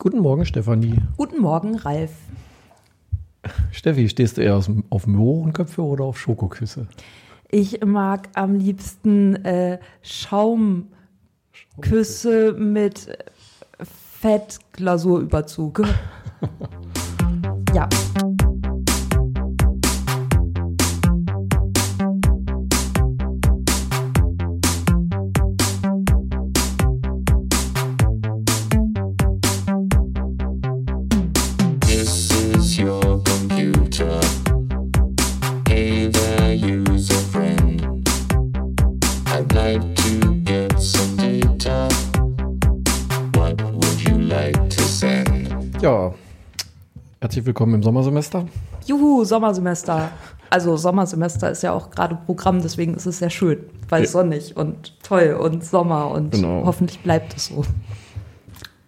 Guten Morgen, Stefanie. Guten Morgen, Ralf. Steffi, stehst du eher auf Mohrenköpfe oder auf Schokoküsse? Ich mag am liebsten äh, Schaumküsse mit Fettglasurüberzug. ja. Herzlich willkommen im Sommersemester. Juhu, Sommersemester. Also Sommersemester ist ja auch gerade Programm, deswegen ist es sehr schön, weil Ja. sonnig und toll und Sommer und Genau. hoffentlich bleibt es so.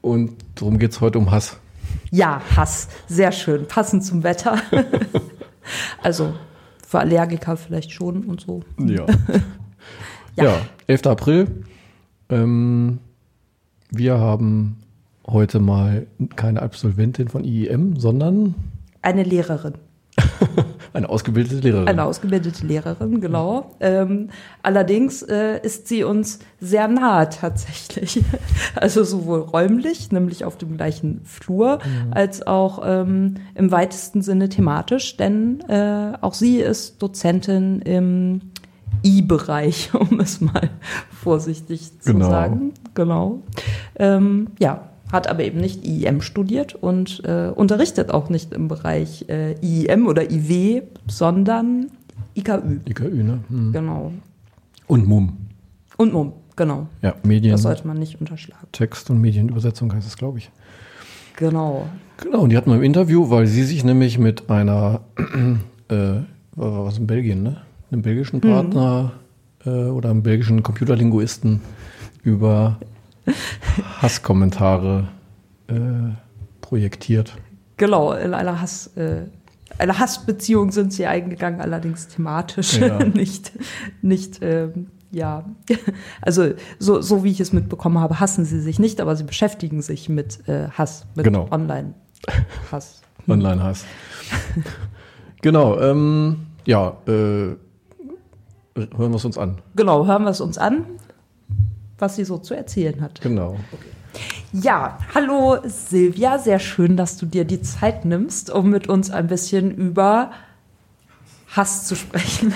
Und darum geht es heute um Hass. Ja, Hass, sehr schön, passend zum Wetter. also für Allergiker vielleicht schon und so. Ja. Ja. ja. 11. April. Ähm, wir haben heute mal keine Absolventin von IEM, sondern Eine Lehrerin. eine ausgebildete Lehrerin. Eine ausgebildete Lehrerin, genau. Ähm, allerdings äh, ist sie uns sehr nahe tatsächlich. Also sowohl räumlich, nämlich auf dem gleichen Flur, als auch ähm, im weitesten Sinne thematisch, denn äh, auch sie ist Dozentin im I-Bereich, um es mal vorsichtig zu Genau. sagen. Genau. Ähm, ja, hat aber eben nicht IEM studiert und äh, unterrichtet auch nicht im Bereich äh, IEM oder IW, sondern IKÜ. IKÜ, ne? Hm. Genau. Und MUM. Und MUM, genau. Ja, Medien, Das sollte man nicht unterschlagen. Text und Medienübersetzung heißt es, glaube ich. Genau. Genau, und die hatten wir im Interview, weil sie sich nämlich mit einer, äh, was in Belgien, ne? Einem belgischen Partner äh, oder einem belgischen Computerlinguisten über Hasskommentare äh, projektiert. Genau, in einer Hass, äh, einer Hassbeziehung sind sie eingegangen, allerdings thematisch, Ja. nicht, nicht, ähm, ja, also so, so wie ich es mitbekommen habe, hassen sie sich nicht, aber sie beschäftigen sich mit äh, Hass, mit Genau. Online-Hass. Online-Hass. genau, ähm, ja, äh, hören wir es uns an. Genau, hören wir es uns an, was sie so zu erzählen hat. Genau. Ja, hallo Silvia, sehr schön, dass du dir die Zeit nimmst, um mit uns ein bisschen über Hass zu sprechen.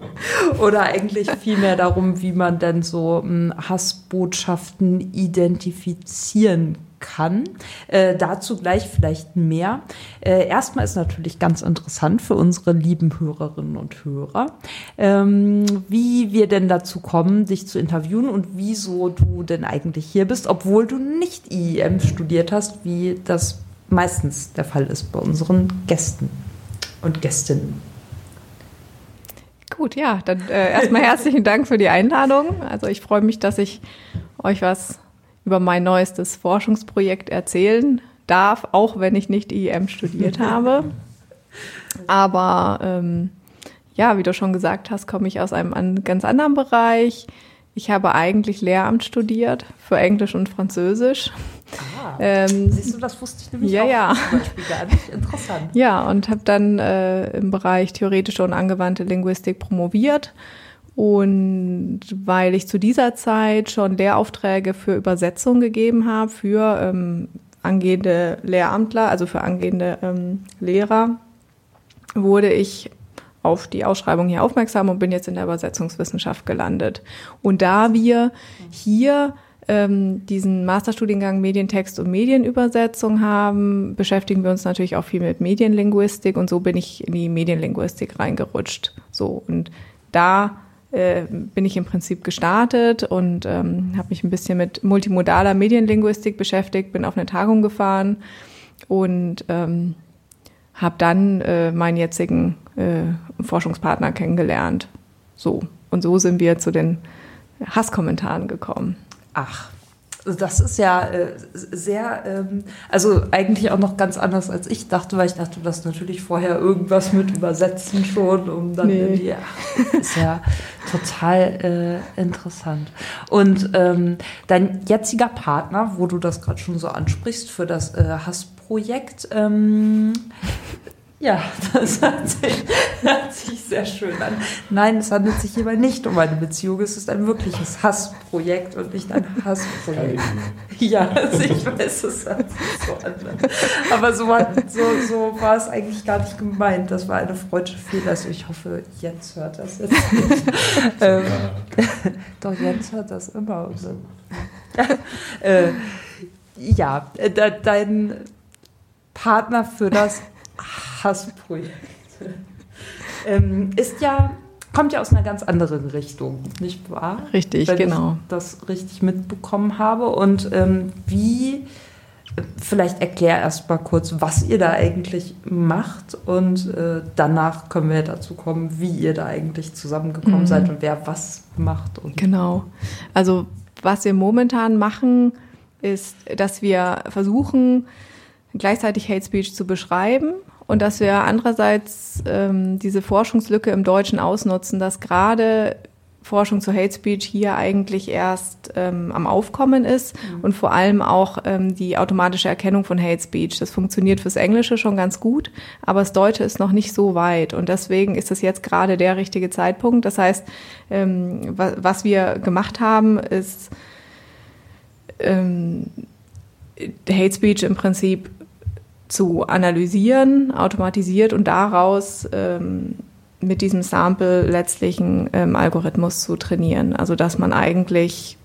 Oder eigentlich vielmehr darum, wie man denn so mh, Hassbotschaften identifizieren kann. Äh, dazu gleich vielleicht mehr. Äh, erstmal ist natürlich ganz interessant für unsere lieben Hörerinnen und Hörer, ähm, wie wir denn dazu kommen, dich zu interviewen und wieso du denn eigentlich hier bist, obwohl du nicht IEM studiert hast, wie das meistens der Fall ist bei unseren Gästen und Gästinnen. Gut, ja, dann äh, erstmal herzlichen Dank für die Einladung. Also ich freue mich, dass ich euch was über mein neuestes Forschungsprojekt erzählen darf, auch wenn ich nicht IEM studiert habe. Aber ähm, ja, wie du schon gesagt hast, komme ich aus einem an, ganz anderen Bereich. Ich habe eigentlich Lehramt studiert für Englisch und Französisch. Ähm, Siehst du, das wusste ich nämlich Ja, auch ja. zum Beispiel gar nicht. Interessant. Ja, und habe dann äh, im Bereich theoretische und angewandte Linguistik promoviert. Und weil ich zu dieser Zeit schon Lehraufträge für Übersetzung gegeben habe, für ähm, angehende Lehramtler, also für angehende ähm, Lehrer, wurde ich auf die Ausschreibung hier aufmerksam und bin jetzt in der Übersetzungswissenschaft gelandet. Und da wir hier ähm, diesen Masterstudiengang Medientext und Medienübersetzung haben, beschäftigen wir uns natürlich auch viel mit Medienlinguistik und so bin ich in die Medienlinguistik reingerutscht. So und da äh, bin ich im Prinzip gestartet und ähm, habe mich ein bisschen mit multimodaler Medienlinguistik beschäftigt, bin auf eine Tagung gefahren und ähm, habe dann äh, meinen jetzigen äh, Forschungspartner kennengelernt. So und so sind wir zu den Hasskommentaren gekommen. Ach, Das ist ja äh, sehr, ähm, also eigentlich auch noch ganz anders als ich dachte, weil ich dachte, das natürlich vorher irgendwas mit übersetzen schon, um dann Nee. in die, ja, ist ja total äh, interessant. Und ähm, dein jetziger Partner, wo du das gerade schon so ansprichst für das äh, Hassprojekt, ähm, ja, das hört sich, hört sich sehr schön an. Nein, es handelt sich hierbei nicht um eine Beziehung. Es ist ein wirkliches Hassprojekt und nicht ein Hassprojekt. Ja, also ich weiß, es hört sich so an. Aber so war, so, so war es eigentlich gar nicht gemeint. Das war eine freudsche Fehlerleistung. Ich hoffe, Jens hört das jetzt nicht. ähm, doch, Jens hört das immer. Und so. äh, ja, äh, de, dein Partner für das Hassprojekt ähm, ist ja, kommt ja aus einer ganz anderen Richtung, nicht wahr? Richtig, Wenn genau. ich das richtig mitbekommen habe. Und ähm, wie, vielleicht erklär erst mal kurz, was ihr da eigentlich macht und äh, danach können wir dazu kommen, wie ihr da eigentlich zusammengekommen Mhm. seid und wer was macht. Genau. Also was wir momentan machen, ist, dass wir versuchen, gleichzeitig Hate Speech zu beschreiben und dass wir andererseits ähm, diese Forschungslücke im Deutschen ausnutzen, dass gerade Forschung zu Hate Speech hier eigentlich erst ähm, am Aufkommen ist und vor allem auch ähm, die automatische Erkennung von Hate Speech. Das funktioniert fürs Englische schon ganz gut, aber das Deutsche ist noch nicht so weit und deswegen ist es jetzt gerade der richtige Zeitpunkt. Das heißt, ähm, wa was wir gemacht haben, ist ähm, Hate Speech im Prinzip zu analysieren, automatisiert und daraus ähm, mit diesem Sample letztlich einen ähm, Algorithmus zu trainieren. Also dass man eigentlich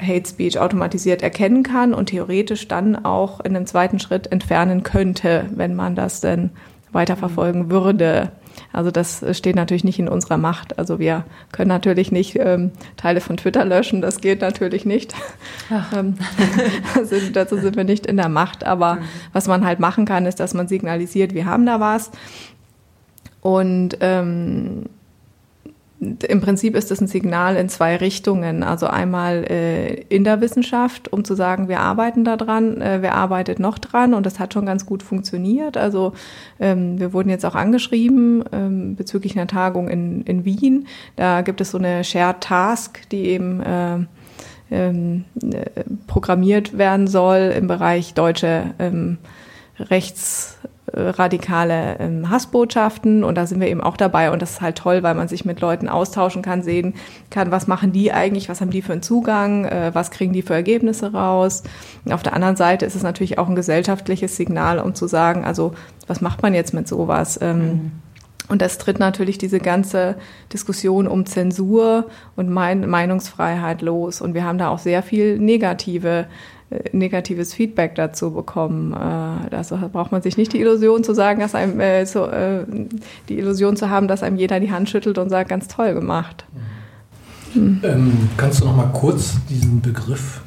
Hate Speech automatisiert erkennen kann und theoretisch dann auch in einem zweiten Schritt entfernen könnte, wenn man das denn weiterverfolgen würde. Also das steht natürlich nicht in unserer Macht. Also wir können natürlich nicht ähm, Teile von Twitter löschen, das geht natürlich nicht. Ähm, also dazu sind wir nicht in der Macht. Aber was man halt machen kann, ist, dass man signalisiert, wir haben da was. Und ähm, im Prinzip ist es ein Signal in zwei Richtungen. Also einmal äh, in der Wissenschaft, um zu sagen, wir arbeiten da dran, äh, wer arbeitet noch dran und das hat schon ganz gut funktioniert. Also ähm, wir wurden jetzt auch angeschrieben ähm, bezüglich einer Tagung in, in Wien. Da gibt es so eine Shared Task, die eben äh, ähm, äh, programmiert werden soll im Bereich deutsche ähm, rechtsradikale ähm, Hassbotschaften und da sind wir eben auch dabei und das ist halt toll, weil man sich mit Leuten austauschen kann, sehen kann, was machen die eigentlich, was haben die für einen Zugang, äh, was kriegen die für Ergebnisse raus. Und auf der anderen Seite ist es natürlich auch ein gesellschaftliches Signal, um zu sagen, also was macht man jetzt mit sowas? Ähm, und das tritt natürlich diese ganze Diskussion um Zensur und mein Meinungsfreiheit los. Und wir haben da auch sehr viel negative, äh, negatives Feedback dazu bekommen. Äh, also braucht man sich nicht die Illusion zu sagen, dass einem äh, so, äh, die Illusion zu haben, dass einem jeder die Hand schüttelt und sagt, ganz toll gemacht. Ähm, kannst du noch mal kurz diesen Begriff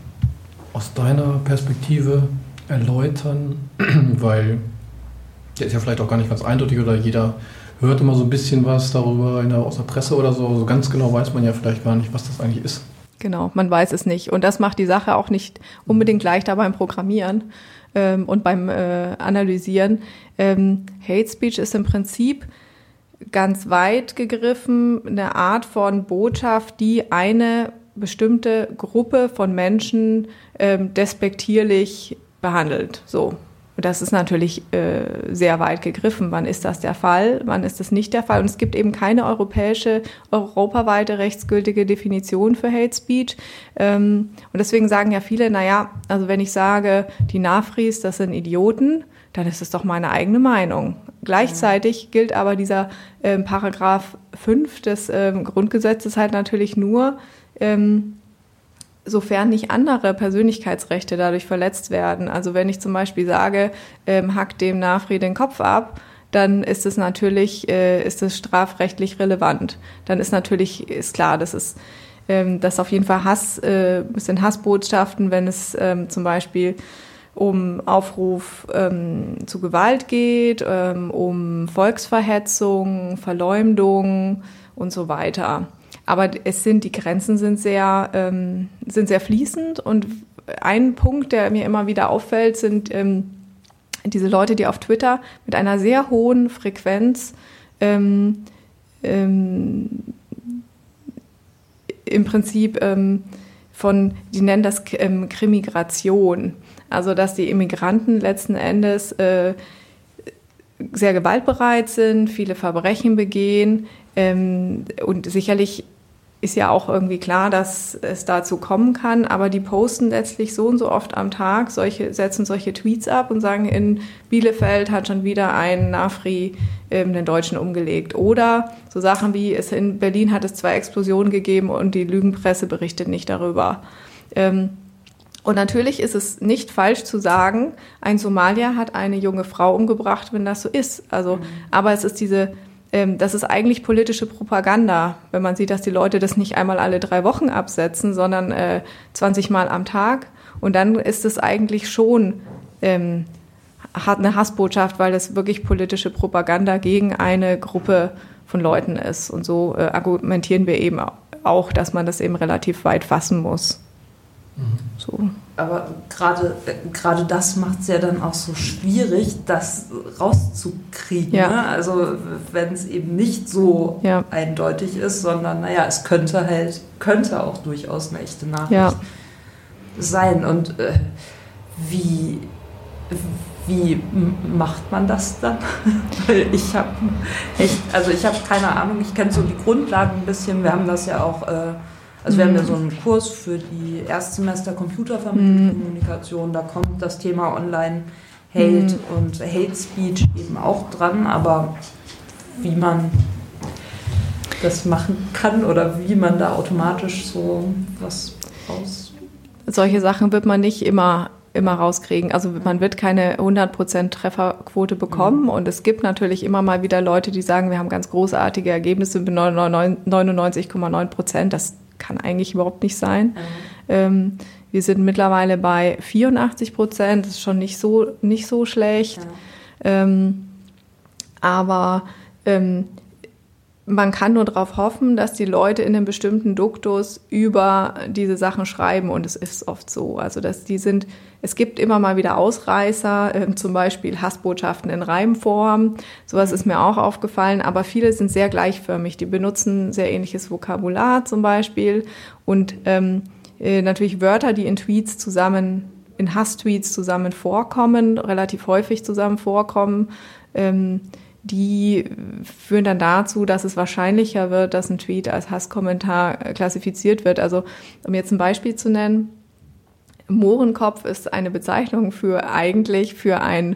aus deiner Perspektive erläutern? Weil der ist ja vielleicht auch gar nicht ganz eindeutig oder jeder hört immer so ein bisschen was darüber in der, aus der Presse oder so. So ganz genau weiß man ja vielleicht gar nicht, was das eigentlich ist. Genau, man weiß es nicht. Und das macht die Sache auch nicht unbedingt leichter beim Programmieren ähm, und beim äh, Analysieren. Ähm, Hate Speech ist im Prinzip ganz weit gegriffen eine Art von Botschaft, die eine bestimmte Gruppe von Menschen ähm, despektierlich behandelt. So. Und das ist natürlich äh, sehr weit gegriffen. Wann ist das der Fall? Wann ist das nicht der Fall? Und es gibt eben keine europäische, europaweite rechtsgültige Definition für Hate Speech. Ähm, und deswegen sagen ja viele, naja, also wenn ich sage, die Nafris, das sind Idioten, dann ist es doch meine eigene Meinung. Gleichzeitig gilt aber dieser ähm, Paragraph 5 des ähm, Grundgesetzes halt natürlich nur, ähm, sofern nicht andere Persönlichkeitsrechte dadurch verletzt werden. Also wenn ich zum Beispiel sage, ähm, hack dem Nafri den Kopf ab, dann ist es natürlich, äh, ist es strafrechtlich relevant. Dann ist natürlich, ist klar, das ist, ähm, das auf jeden Fall Hass, äh, es sind Hassbotschaften, wenn es ähm, zum Beispiel um Aufruf ähm, zu Gewalt geht, ähm, um Volksverhetzung, Verleumdung und so weiter. Aber es sind, die Grenzen sind sehr, ähm, sind sehr fließend und ein Punkt, der mir immer wieder auffällt, sind ähm, diese Leute, die auf Twitter mit einer sehr hohen Frequenz ähm, ähm, im Prinzip ähm, von, die nennen das ähm, Krimigration. Also, dass die Immigranten letzten Endes äh, sehr gewaltbereit sind, viele Verbrechen begehen ähm, und sicherlich ist ja auch irgendwie klar, dass es dazu kommen kann, aber die posten letztlich so und so oft am Tag, solche, setzen solche Tweets ab und sagen, in Bielefeld hat schon wieder ein Nafri ähm, den Deutschen umgelegt. Oder so Sachen wie, es in Berlin hat es zwei Explosionen gegeben und die Lügenpresse berichtet nicht darüber. Ähm, und natürlich ist es nicht falsch zu sagen, ein Somalier hat eine junge Frau umgebracht, wenn das so ist. Also, mhm. aber es ist diese ähm, das ist eigentlich politische Propaganda, wenn man sieht, dass die Leute das nicht einmal alle drei Wochen absetzen, sondern äh, 20 Mal am Tag. Und dann ist es eigentlich schon ähm, hat eine Hassbotschaft, weil das wirklich politische Propaganda gegen eine Gruppe von Leuten ist. Und so äh, argumentieren wir eben auch, dass man das eben relativ weit fassen muss. So. Aber gerade gerade das macht es ja dann auch so schwierig, das rauszukriegen. Ja. Ne? Also wenn es eben nicht so ja. eindeutig ist, sondern naja, es könnte halt, könnte auch durchaus eine echte Nachricht ja. sein. Und äh, wie, wie macht man das dann? Ich habe echt, also ich habe keine Ahnung, ich kenne so die Grundlagen ein bisschen, wir haben das ja auch. Äh, also wir haben ja so einen Kurs für die Erstsemester Computervermittlungskommunikation, mhm. da kommt das Thema Online-Hate mhm. und Hate Speech eben auch dran, aber wie man das machen kann oder wie man da automatisch so was raus. Solche Sachen wird man nicht immer immer rauskriegen. Also man wird keine 100% Trefferquote bekommen mhm. und es gibt natürlich immer mal wieder Leute, die sagen, wir haben ganz großartige Ergebnisse mit 99,9 Prozent. Das kann eigentlich überhaupt nicht sein. Mhm. Ähm, wir sind mittlerweile bei 84 Prozent, das ist schon nicht so, nicht so schlecht. Ja. Ähm, aber ähm, man kann nur darauf hoffen, dass die Leute in einem bestimmten Duktus über diese Sachen schreiben und es ist oft so. Also dass die sind, es gibt immer mal wieder Ausreißer, äh, zum Beispiel Hassbotschaften in Reimform. Sowas ist mir auch aufgefallen, aber viele sind sehr gleichförmig. Die benutzen sehr ähnliches Vokabular zum Beispiel und ähm, äh, natürlich Wörter, die in Tweets zusammen, in Hasstweets zusammen vorkommen, relativ häufig zusammen vorkommen. Ähm, die führen dann dazu, dass es wahrscheinlicher wird, dass ein Tweet als Hasskommentar klassifiziert wird. Also um jetzt ein Beispiel zu nennen, Mohrenkopf ist eine Bezeichnung für eigentlich für ein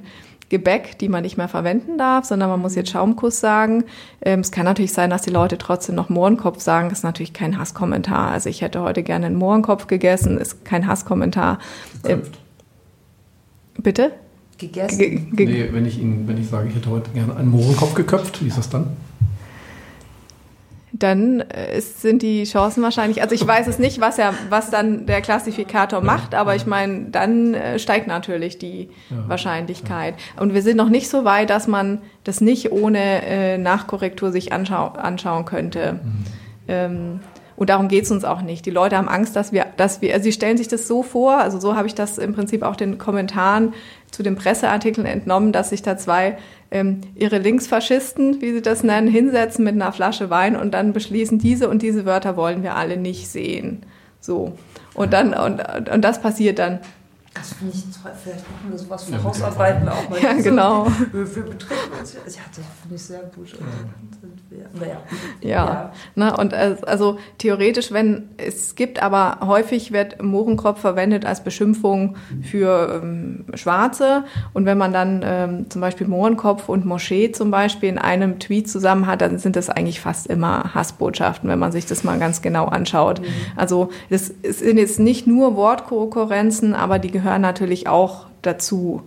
Gebäck, die man nicht mehr verwenden darf, sondern man muss jetzt Schaumkuss sagen. Ähm, es kann natürlich sein, dass die Leute trotzdem noch Mohrenkopf sagen. Das ist natürlich kein Hasskommentar. Also ich hätte heute gerne einen Mohrenkopf gegessen, ist kein Hasskommentar. Ähm, bitte? Gegessen? Ge ge nee, wenn ich, Ihnen, wenn ich sage, ich hätte heute gerne einen Mohrenkopf geköpft, wie ist das dann? Dann äh, sind die Chancen wahrscheinlich, also ich weiß es nicht, was er, was dann der Klassifikator ja, macht, aber ja. ich meine, dann äh, steigt natürlich die ja, Wahrscheinlichkeit. Und wir sind noch nicht so weit, dass man das nicht ohne äh, Nachkorrektur sich anschau anschauen könnte. Mhm. Ähm, und darum geht es uns auch nicht. Die Leute haben Angst, dass wir, dass wir, also sie stellen sich das so vor, also so habe ich das im Prinzip auch den Kommentaren zu den Presseartikeln entnommen, dass sich da zwei ähm, ihre Linksfaschisten, wie sie das nennen, hinsetzen mit einer Flasche Wein und dann beschließen, diese und diese Wörter wollen wir alle nicht sehen. So. Und dann, und, und das passiert dann. Das finde ich toll. Vielleicht machen wir sowas für ja, Hausarbeiten auch mal. Ja, genau. Wir, wir betreffen uns. Ja, das finde ich sehr gut. Ja. ja. ja. Ne, und also theoretisch, wenn es gibt, aber häufig wird Mohrenkopf verwendet als Beschimpfung für ähm, Schwarze. Und wenn man dann ähm, zum Beispiel Mohrenkopf und Moschee zum Beispiel in einem Tweet zusammen hat, dann sind das eigentlich fast immer Hassbotschaften, wenn man sich das mal ganz genau anschaut. Mhm. Also es sind jetzt nicht nur Wortkonkurrenzen, aber die gehören gehören natürlich auch dazu.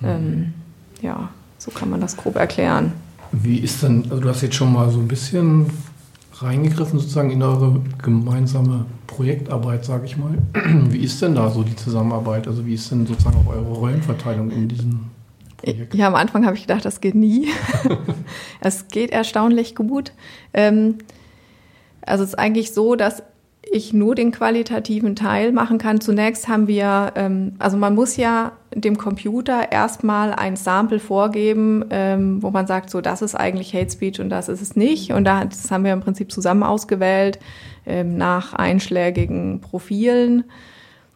Mhm. Ähm, ja, so kann man das grob erklären. Wie ist denn, also du hast jetzt schon mal so ein bisschen reingegriffen sozusagen in eure gemeinsame Projektarbeit, sage ich mal. Wie ist denn da so die Zusammenarbeit? Also wie ist denn sozusagen auch eure Rollenverteilung in diesem Projekt? Ja, am Anfang habe ich gedacht, das geht nie. es geht erstaunlich gut. Ähm, Also es ist eigentlich so, dass ich nur den qualitativen Teil machen kann. Zunächst haben wir, ähm, also man muss ja dem Computer erstmal ein Sample vorgeben, ähm, wo man sagt, so das ist eigentlich Hate Speech und das ist es nicht. Und da, das haben wir im Prinzip zusammen ausgewählt ähm, nach einschlägigen Profilen.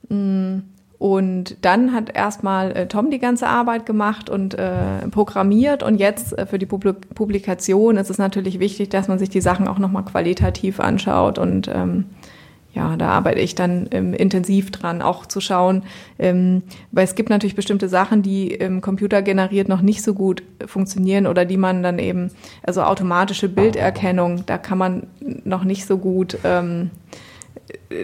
Mm, und dann hat erstmal äh, Tom die ganze Arbeit gemacht und äh, programmiert. Und jetzt äh, für die Publik Publikation ist es natürlich wichtig, dass man sich die Sachen auch nochmal qualitativ anschaut. Und ähm, ja, da arbeite ich dann ähm, intensiv dran, auch zu schauen, ähm, weil es gibt natürlich bestimmte Sachen, die im Computer generiert noch nicht so gut funktionieren oder die man dann eben, also automatische Bilderkennung, da kann man noch nicht so gut ähm,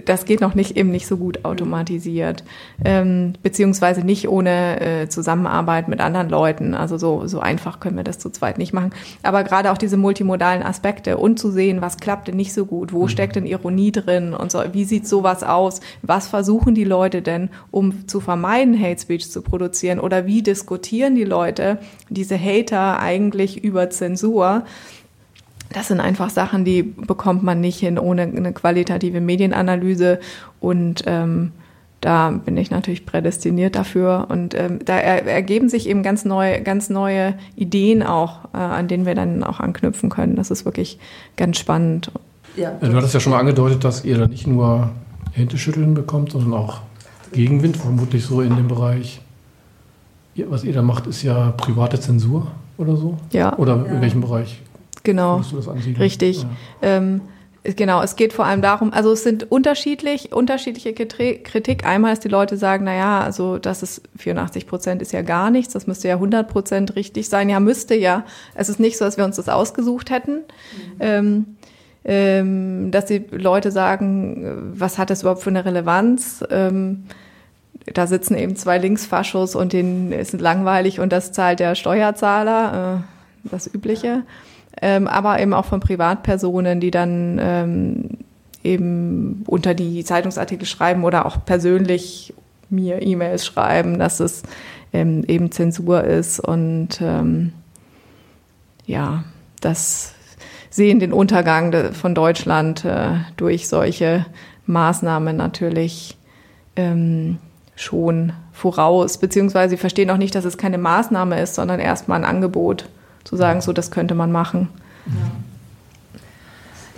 das geht noch nicht eben nicht so gut automatisiert, ähm, beziehungsweise nicht ohne äh, Zusammenarbeit mit anderen Leuten. Also so, so einfach können wir das zu zweit nicht machen. Aber gerade auch diese multimodalen Aspekte und zu sehen, was klappt denn nicht so gut, wo mhm. steckt denn Ironie drin und so, wie sieht sowas aus, was versuchen die Leute denn, um zu vermeiden, Hate Speech zu produzieren oder wie diskutieren die Leute, diese Hater eigentlich über Zensur das sind einfach Sachen, die bekommt man nicht hin ohne eine qualitative Medienanalyse und ähm, da bin ich natürlich prädestiniert dafür und ähm, da er, ergeben sich eben ganz neue, ganz neue Ideen auch, äh, an denen wir dann auch anknüpfen können. Das ist wirklich ganz spannend. Ja. Du hattest ja schon mal angedeutet, dass ihr da nicht nur Händeschütteln bekommt, sondern auch Gegenwind, vermutlich so in dem Bereich. Was ihr da macht, ist ja private Zensur oder so? Ja. Oder ja. in welchem Bereich? Genau, richtig. Ja. Ähm, genau, es geht vor allem darum, also es sind unterschiedlich, unterschiedliche Kritik. Einmal ist die Leute sagen, na ja, also das ist 84 Prozent ist ja gar nichts, das müsste ja 100 Prozent richtig sein. Ja, müsste ja. Es ist nicht so, dass wir uns das ausgesucht hätten. Mhm. Ähm, ähm, dass die Leute sagen, was hat das überhaupt für eine Relevanz? Ähm, da sitzen eben zwei Linksfaschos und denen ist langweilig und das zahlt der Steuerzahler, äh, das Übliche ähm, aber eben auch von Privatpersonen, die dann ähm, eben unter die Zeitungsartikel schreiben oder auch persönlich mir E-Mails schreiben, dass es ähm, eben Zensur ist und ähm, ja, das sehen den Untergang von Deutschland äh, durch solche Maßnahmen natürlich ähm, schon voraus, beziehungsweise sie verstehen auch nicht, dass es keine Maßnahme ist, sondern erstmal ein Angebot zu sagen, so das könnte man machen. Ja.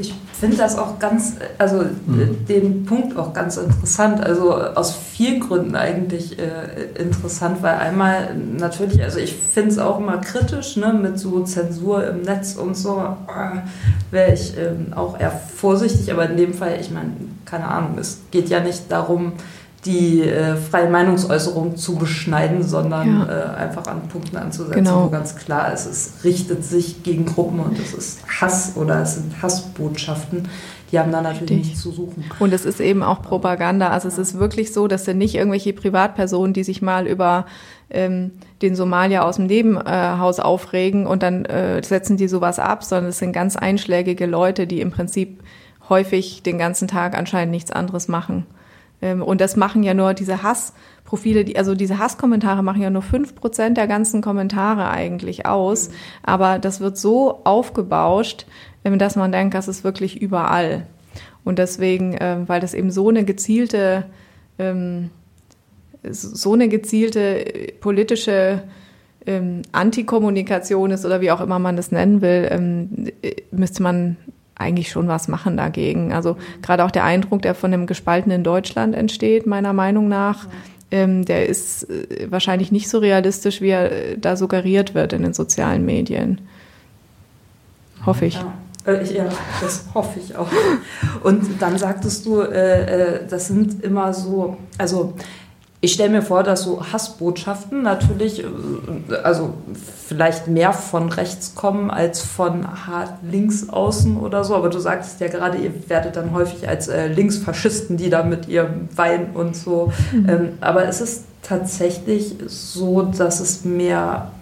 Ich finde das auch ganz, also mhm. den Punkt auch ganz interessant, also aus vielen Gründen eigentlich äh, interessant, weil einmal natürlich, also ich finde es auch immer kritisch, ne, mit so Zensur im Netz und so, äh, wäre ich äh, auch eher vorsichtig, aber in dem Fall, ich meine, keine Ahnung, es geht ja nicht darum, die äh, freie Meinungsäußerung zu beschneiden, sondern ja. äh, einfach an Punkten anzusetzen, genau. wo ganz klar ist, es richtet sich gegen Gruppen und es ist Hass oder es sind Hassbotschaften. Die haben da natürlich Richtig. nichts zu suchen. Und es ist eben auch Propaganda. Also es ist wirklich so, dass sind nicht irgendwelche Privatpersonen, die sich mal über ähm, den Somalier aus dem Nebenhaus aufregen und dann äh, setzen die sowas ab, sondern es sind ganz einschlägige Leute, die im Prinzip häufig den ganzen Tag anscheinend nichts anderes machen. Ähm, und das machen ja nur diese Hassprofile, die, also diese Hasskommentare machen ja nur fünf Prozent der ganzen Kommentare eigentlich aus. Aber das wird so aufgebauscht, ähm, dass man denkt, das ist wirklich überall. Und deswegen, ähm, weil das eben so eine gezielte, so eine gezielte äh, politische Antikommunikation ist oder wie auch immer man das nennen will, äh, müsste man eigentlich schon was machen dagegen. Also gerade auch der Eindruck, der von dem gespaltenen Deutschland entsteht, meiner Meinung nach, ähm, der ist äh, wahrscheinlich nicht so realistisch, wie er äh, da suggeriert wird in den sozialen Medien. Hoffe ich. Ja. Äh, das hoffe ich auch. Und dann sagtest du, äh, das sind immer so, also ich stelle mir vor, dass so Hassbotschaften natürlich, äh, also vielleicht mehr von rechts kommen als von hart links außen oder so. Aber du sagtest ja gerade, ihr werdet dann häufig als äh, Linksfaschisten, die da mit ihrem Wein und so. Mhm. Ähm, aber es ist tatsächlich so, dass es mehr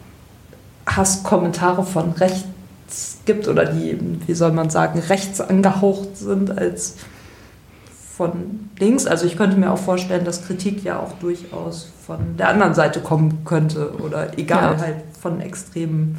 Hasskommentare von rechts gibt oder die, wie soll man sagen, rechts angehaucht sind als von links. Also ich könnte mir auch vorstellen, dass Kritik ja auch durchaus von der anderen Seite kommen könnte oder egal ja. halt von extremen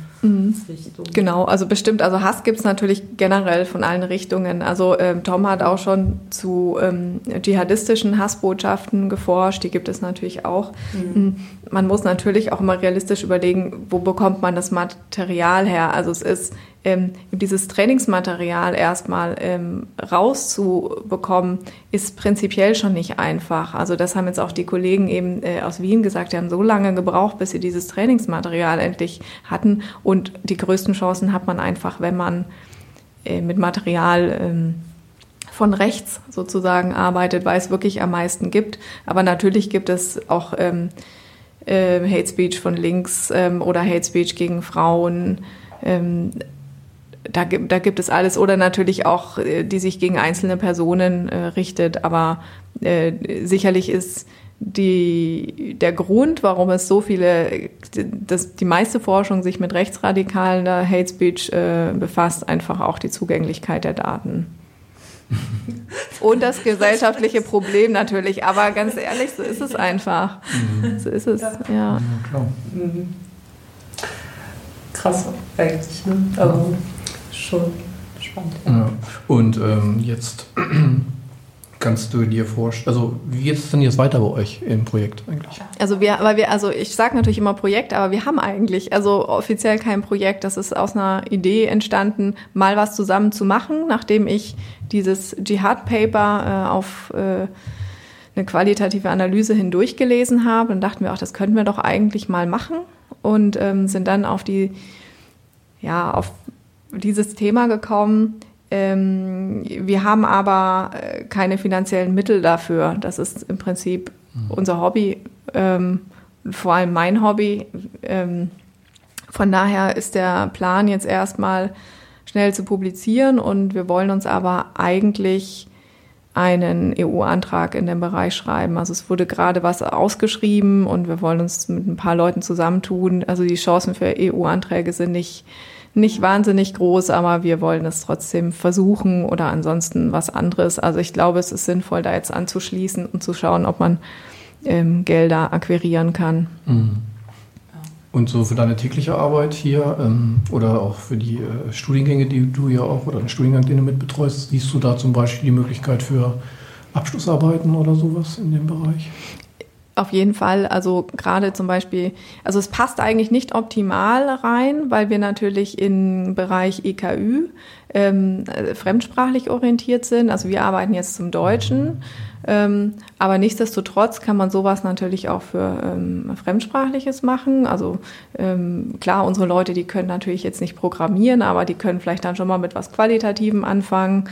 Richtungen. Genau, also bestimmt, also Hass gibt es natürlich generell von allen Richtungen. Also ähm, Tom hat auch schon zu ähm, dschihadistischen Hassbotschaften geforscht, die gibt es natürlich auch. Mhm. Man muss natürlich auch immer realistisch überlegen, wo bekommt man das Material her. Also es ist ähm, dieses Trainingsmaterial erstmal ähm, rauszubekommen, ist prinzipiell schon nicht einfach. Also das haben jetzt auch die Kollegen eben äh, aus Wien gesagt, die haben so lange gebraucht, bis sie dieses Trainingsmaterial endlich hatten. Und die größten Chancen hat man einfach, wenn man äh, mit Material ähm, von rechts sozusagen arbeitet, weil es wirklich am meisten gibt. Aber natürlich gibt es auch ähm, äh, Hate Speech von links ähm, oder Hate Speech gegen Frauen. Ähm, da, da gibt es alles oder natürlich auch, äh, die sich gegen einzelne Personen äh, richtet. Aber äh, sicherlich ist die, der Grund, warum es so viele, dass die meiste Forschung sich mit rechtsradikalen Hate Speech äh, befasst, einfach auch die Zugänglichkeit der Daten. Und das gesellschaftliche Problem natürlich. Aber ganz ehrlich, so ist es einfach. Mhm. So ist es, ja. ja klar. Mhm. Krass, eigentlich. Ne? Also schon spannend. Ja. Und ähm, jetzt kannst du dir vorstellen, also wie geht es denn jetzt weiter bei euch im Projekt eigentlich? Also wir, weil wir, also ich sage natürlich immer Projekt, aber wir haben eigentlich also offiziell kein Projekt. Das ist aus einer Idee entstanden, mal was zusammen zu machen, nachdem ich dieses Dschihad-Paper äh, auf äh, eine qualitative Analyse hindurchgelesen habe. Dann dachten wir auch, das könnten wir doch eigentlich mal machen und ähm, sind dann auf die, ja, auf dieses Thema gekommen. Ähm, wir haben aber äh, keine finanziellen Mittel dafür. Das ist im Prinzip mhm. unser Hobby, ähm, vor allem mein Hobby. Ähm, von daher ist der Plan jetzt erstmal schnell zu publizieren und wir wollen uns aber eigentlich einen EU-Antrag in dem Bereich schreiben. Also es wurde gerade was ausgeschrieben und wir wollen uns mit ein paar Leuten zusammentun. Also die Chancen für EU-Anträge sind nicht nicht wahnsinnig groß, aber wir wollen es trotzdem versuchen oder ansonsten was anderes. Also ich glaube, es ist sinnvoll, da jetzt anzuschließen und zu schauen, ob man ähm, Gelder akquirieren kann. Mhm. Und so für deine tägliche Arbeit hier ähm, oder auch für die äh, Studiengänge, die du ja auch oder den Studiengang, den du mitbetreust, siehst du da zum Beispiel die Möglichkeit für Abschlussarbeiten oder sowas in dem Bereich? Auf jeden Fall, also gerade zum Beispiel, also es passt eigentlich nicht optimal rein, weil wir natürlich im Bereich EKÜ ähm, äh, fremdsprachlich orientiert sind. Also wir arbeiten jetzt zum Deutschen, ähm, aber nichtsdestotrotz kann man sowas natürlich auch für ähm, Fremdsprachliches machen. Also ähm, klar, unsere Leute, die können natürlich jetzt nicht programmieren, aber die können vielleicht dann schon mal mit was Qualitativem anfangen.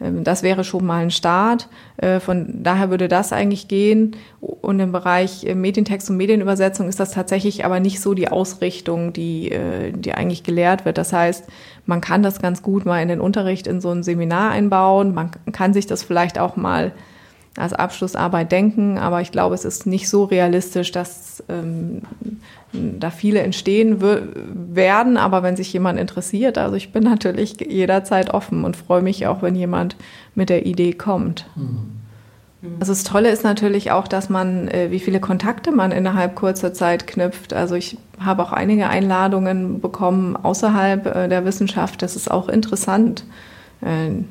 Ähm, das wäre schon mal ein Start. Äh, von daher würde das eigentlich gehen. Und im Bereich äh, Medientext und Medienübersetzung ist das tatsächlich aber nicht so die Ausrichtung, die, äh, die eigentlich gelehrt wird. Das heißt, man kann das ganz gut mal in den Unterricht in so ein Seminar einbauen. Man kann sich das vielleicht auch mal als Abschlussarbeit denken, aber ich glaube, es ist nicht so realistisch, dass ähm, da viele entstehen werden. Aber wenn sich jemand interessiert, also ich bin natürlich jederzeit offen und freue mich auch, wenn jemand mit der Idee kommt. Mhm. Also das Tolle ist natürlich auch, dass man, äh, wie viele Kontakte man innerhalb kurzer Zeit knüpft. Also ich habe auch einige Einladungen bekommen außerhalb äh, der Wissenschaft. Das ist auch interessant. Äh,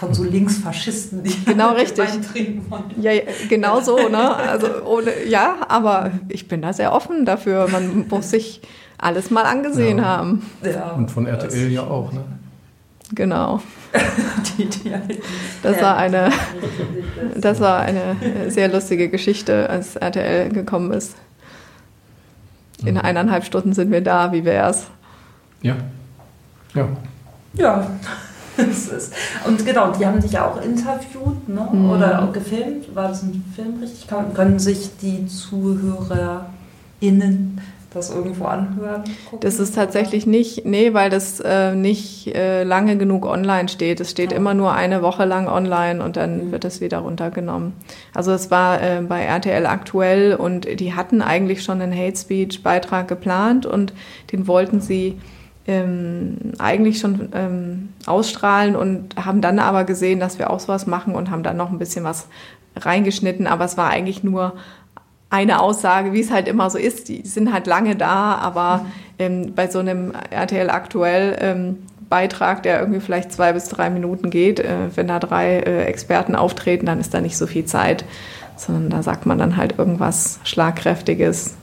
von so Linksfaschisten, die genau richtig. trinken wollen. Ja, genau so, ne? Also ohne, ja, aber ich bin da sehr offen dafür. Man muss sich alles mal angesehen ja. haben. Ja, Und von RTL ja auch, ne? Genau. das war eine, das war eine sehr lustige Geschichte, als RTL gekommen ist. In mhm. eineinhalb Stunden sind wir da. Wie wär's? Ja. Ja. Ja. Und genau, die haben dich ja auch interviewt ne? Mhm. oder auch gefilmt. War das ein Film richtig? Kann, können sich die ZuhörerInnen das irgendwo anhören? Gucken, das ist tatsächlich nicht, nee, weil das äh, nicht äh, lange genug online steht. Es steht ja. immer nur eine Woche lang online und dann mhm. wird es wieder runtergenommen. Also es war äh, bei RTL aktuell und die hatten eigentlich schon einen Hate Speech Beitrag geplant und den wollten sie ähm, eigentlich schon ähm, ausstrahlen und haben dann aber gesehen, dass wir auch sowas machen und haben dann noch ein bisschen was reingeschnitten. Aber es war eigentlich nur eine Aussage, wie es halt immer so ist. Die sind halt lange da, aber ähm, bei so einem RTL aktuell ähm, Beitrag, der irgendwie vielleicht zwei bis drei Minuten geht, äh, wenn da drei äh, Experten auftreten, dann ist da nicht so viel Zeit, sondern da sagt man dann halt irgendwas Schlagkräftiges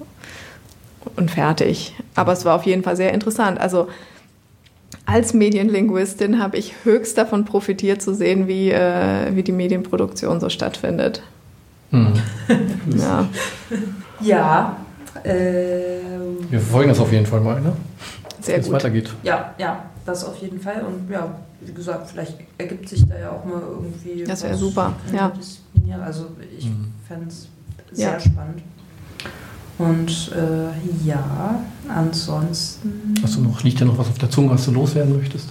und fertig. Aber es war auf jeden Fall sehr interessant. Also als Medienlinguistin habe ich höchst davon profitiert zu sehen, wie, äh, wie die Medienproduktion so stattfindet. Mhm. Ja. Ja. Ähm, Wir verfolgen das auf jeden Fall mal, ne? Sehr Wie es gut. weitergeht. ja, ja, das auf jeden Fall. Und ja, wie gesagt, vielleicht ergibt sich da ja auch mal irgendwie. Das wär was super, ja. Also ich Mhm. fände es sehr Ja. spannend. Und äh, ja, ansonsten. Hast du noch, liegt dir noch was auf der Zunge, was du loswerden möchtest?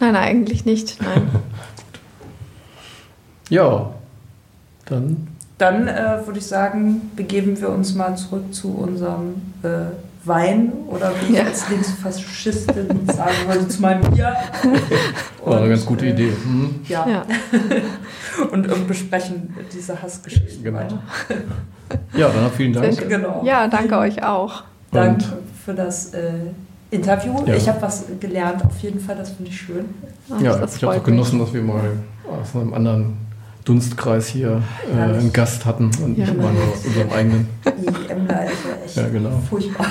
Nein, eigentlich nicht. Nein. Ja, dann Dann äh, würde ich sagen, begeben wir uns mal zurück zu unserem äh, Wein oder wie ich Ja. als Linksfaschistin sagen wollte, zu meinem Bier. war eine ganz gute äh, Idee. Mhm. Ja, Ja. und, und besprechen diese Hassgeschichten Genau. weiter. Ja, dann vielen Sehr Dank. schön. Genau. Ja, danke euch auch. Danke für das äh, Interview. Ja. Ich habe was gelernt, auf jeden Fall, das finde ich schön. Ach, Ja, ich habe auch genossen, dass wir mal aus einem anderen Dunstkreis hier äh, einen Gast hatten und Ja. nicht immer nur aus unserem eigenen. IEMler ist ja echt Ja, genau. furchtbar.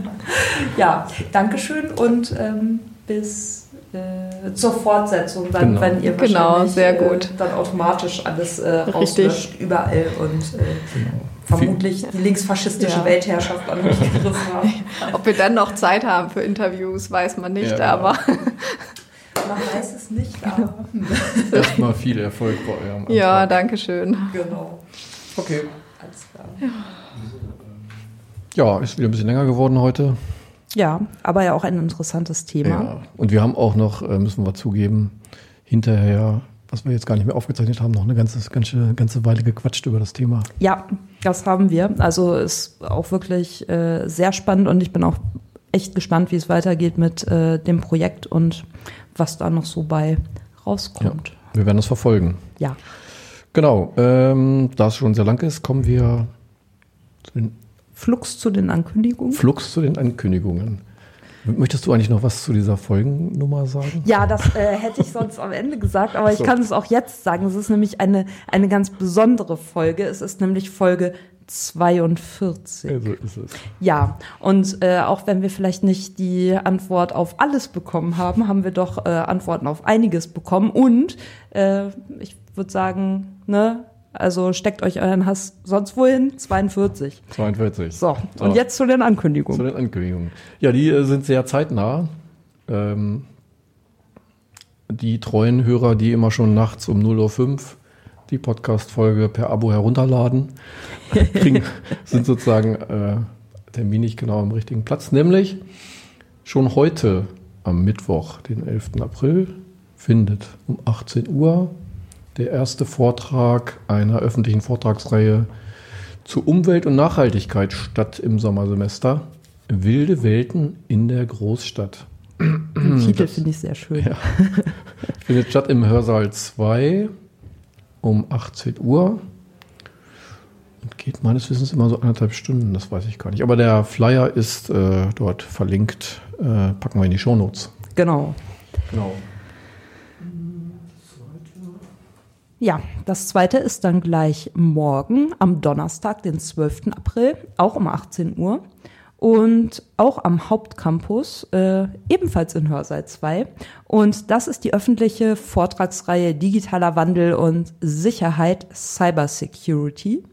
ja, Dankeschön und ähm, bis äh, zur Fortsetzung, dann, Genau. wenn ihr Genau, wahrscheinlich, sehr gut. Äh, dann automatisch alles äh, Richtig. rauslöscht, überall und äh, Genau. vermutlich die linksfaschistische Ja. Weltherrschaft an euch gegriffen haben. Ob wir dann noch Zeit haben für Interviews, weiß man nicht, Ja, genau. aber Man weiß es nicht, aber Erstmal viel Erfolg bei eurem ja, Antrag. danke schön. genau. Okay. Alles klar. Ja, ist wieder ein bisschen länger geworden heute. Ja, aber ja auch ein interessantes Thema. Ja. Und wir haben auch noch, äh, müssen wir zugeben, hinterher, was wir jetzt gar nicht mehr aufgezeichnet haben, noch eine ganze, ganze, ganze Weile gequatscht über das Thema. Ja, das haben wir. Also ist auch wirklich äh, sehr spannend und ich bin auch echt gespannt, wie es weitergeht mit äh, dem Projekt und was da noch so bei rauskommt. Wir werden das verfolgen. Ja. Genau. Ähm, da es schon sehr lang ist, kommen wir zu den Flux zu den Ankündigungen. Flux zu den Ankündigungen. Möchtest du eigentlich noch was zu dieser Folgennummer sagen? Ja, das äh, hätte ich sonst am Ende gesagt, aber ich So. kann es auch jetzt sagen. Es ist nämlich eine, eine ganz besondere Folge. Es ist nämlich Folge 42. So ist es. Ja, und äh, auch wenn wir vielleicht nicht die Antwort auf alles bekommen haben, haben wir doch äh, Antworten auf einiges bekommen. Und äh, ich würde sagen, ne, also steckt euch euren Hass sonst wohin? 42. 42. So, und So. jetzt zu den Zu Ankündigungen. den Ankündigungen. Ja, die äh, sind sehr zeitnah. Ähm, die treuen Hörer, die immer schon nachts um 0.05 Uhr die Podcast-Folge per Abo herunterladen, kriegen, sind sozusagen äh, terminlich genau am richtigen Platz. Nämlich schon heute am Mittwoch, den 11. April, findet um 18 Uhr der erste Vortrag einer öffentlichen Vortragsreihe zu Umwelt und Nachhaltigkeit statt im Sommersemester. Wilde Welten in der Großstadt. Den Titel finde ich sehr schön. Ja. Findet statt im Hörsaal 2 um 18 Uhr. Und geht meines Wissens immer so anderthalb Stunden, das weiß ich gar nicht. Aber der Flyer ist äh, dort verlinkt. Äh, packen wir in die Shownotes. Genau. Genau. Ja, das zweite ist dann gleich morgen am Donnerstag, den 12. April, auch um 18 Uhr. Und auch am Hauptcampus, äh, ebenfalls in Hörsaal 2. Und das ist die öffentliche Vortragsreihe Digitaler Wandel und Sicherheit Cybersecurity.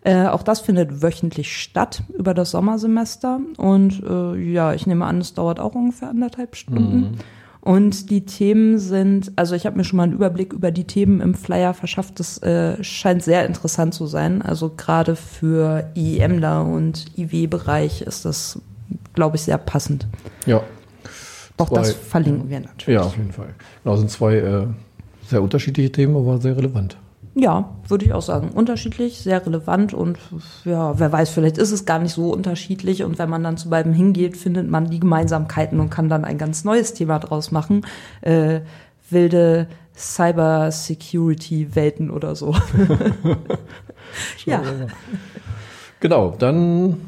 Äh, auch das findet wöchentlich statt über das Sommersemester. Und äh, ja, ich nehme an, es dauert auch ungefähr anderthalb Stunden. Und die Themen sind, also ich habe mir schon mal einen Überblick über die Themen im Flyer verschafft. Das äh, scheint sehr interessant zu sein. Also gerade für IEMler und IW-Bereich ist das, glaube ich, sehr passend. Ja. Auch Zwei- das verlinken wir natürlich. Ja, auf jeden Fall. Genau, sind zwei äh, sehr unterschiedliche Themen, aber sehr relevant. Ja, würde ich auch sagen. Unterschiedlich, sehr relevant und ja, wer weiß, vielleicht ist es gar nicht so unterschiedlich und wenn man dann zu beiden hingeht, findet man die Gemeinsamkeiten und kann dann ein ganz neues Thema draus machen. Äh, wilde Cyber-Security-Welten oder so. ja. Genau, dann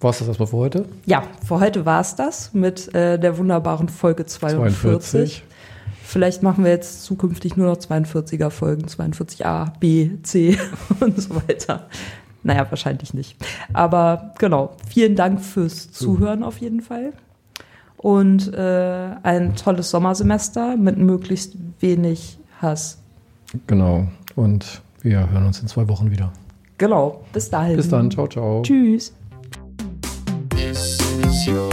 war es das erstmal für heute. ja, für heute war es das mit äh, der wunderbaren Folge 42. Vielleicht machen wir jetzt zukünftig nur noch 42er Folgen, 42a, B, C und so weiter. Naja, wahrscheinlich nicht. Aber genau, vielen Dank fürs Zuhören auf jeden Fall. Und äh, ein tolles Sommersemester mit möglichst wenig Hass. Genau. Und wir hören uns in zwei Wochen wieder. Genau, bis dahin. Bis dann. Ciao, ciao. Tschüss. This is your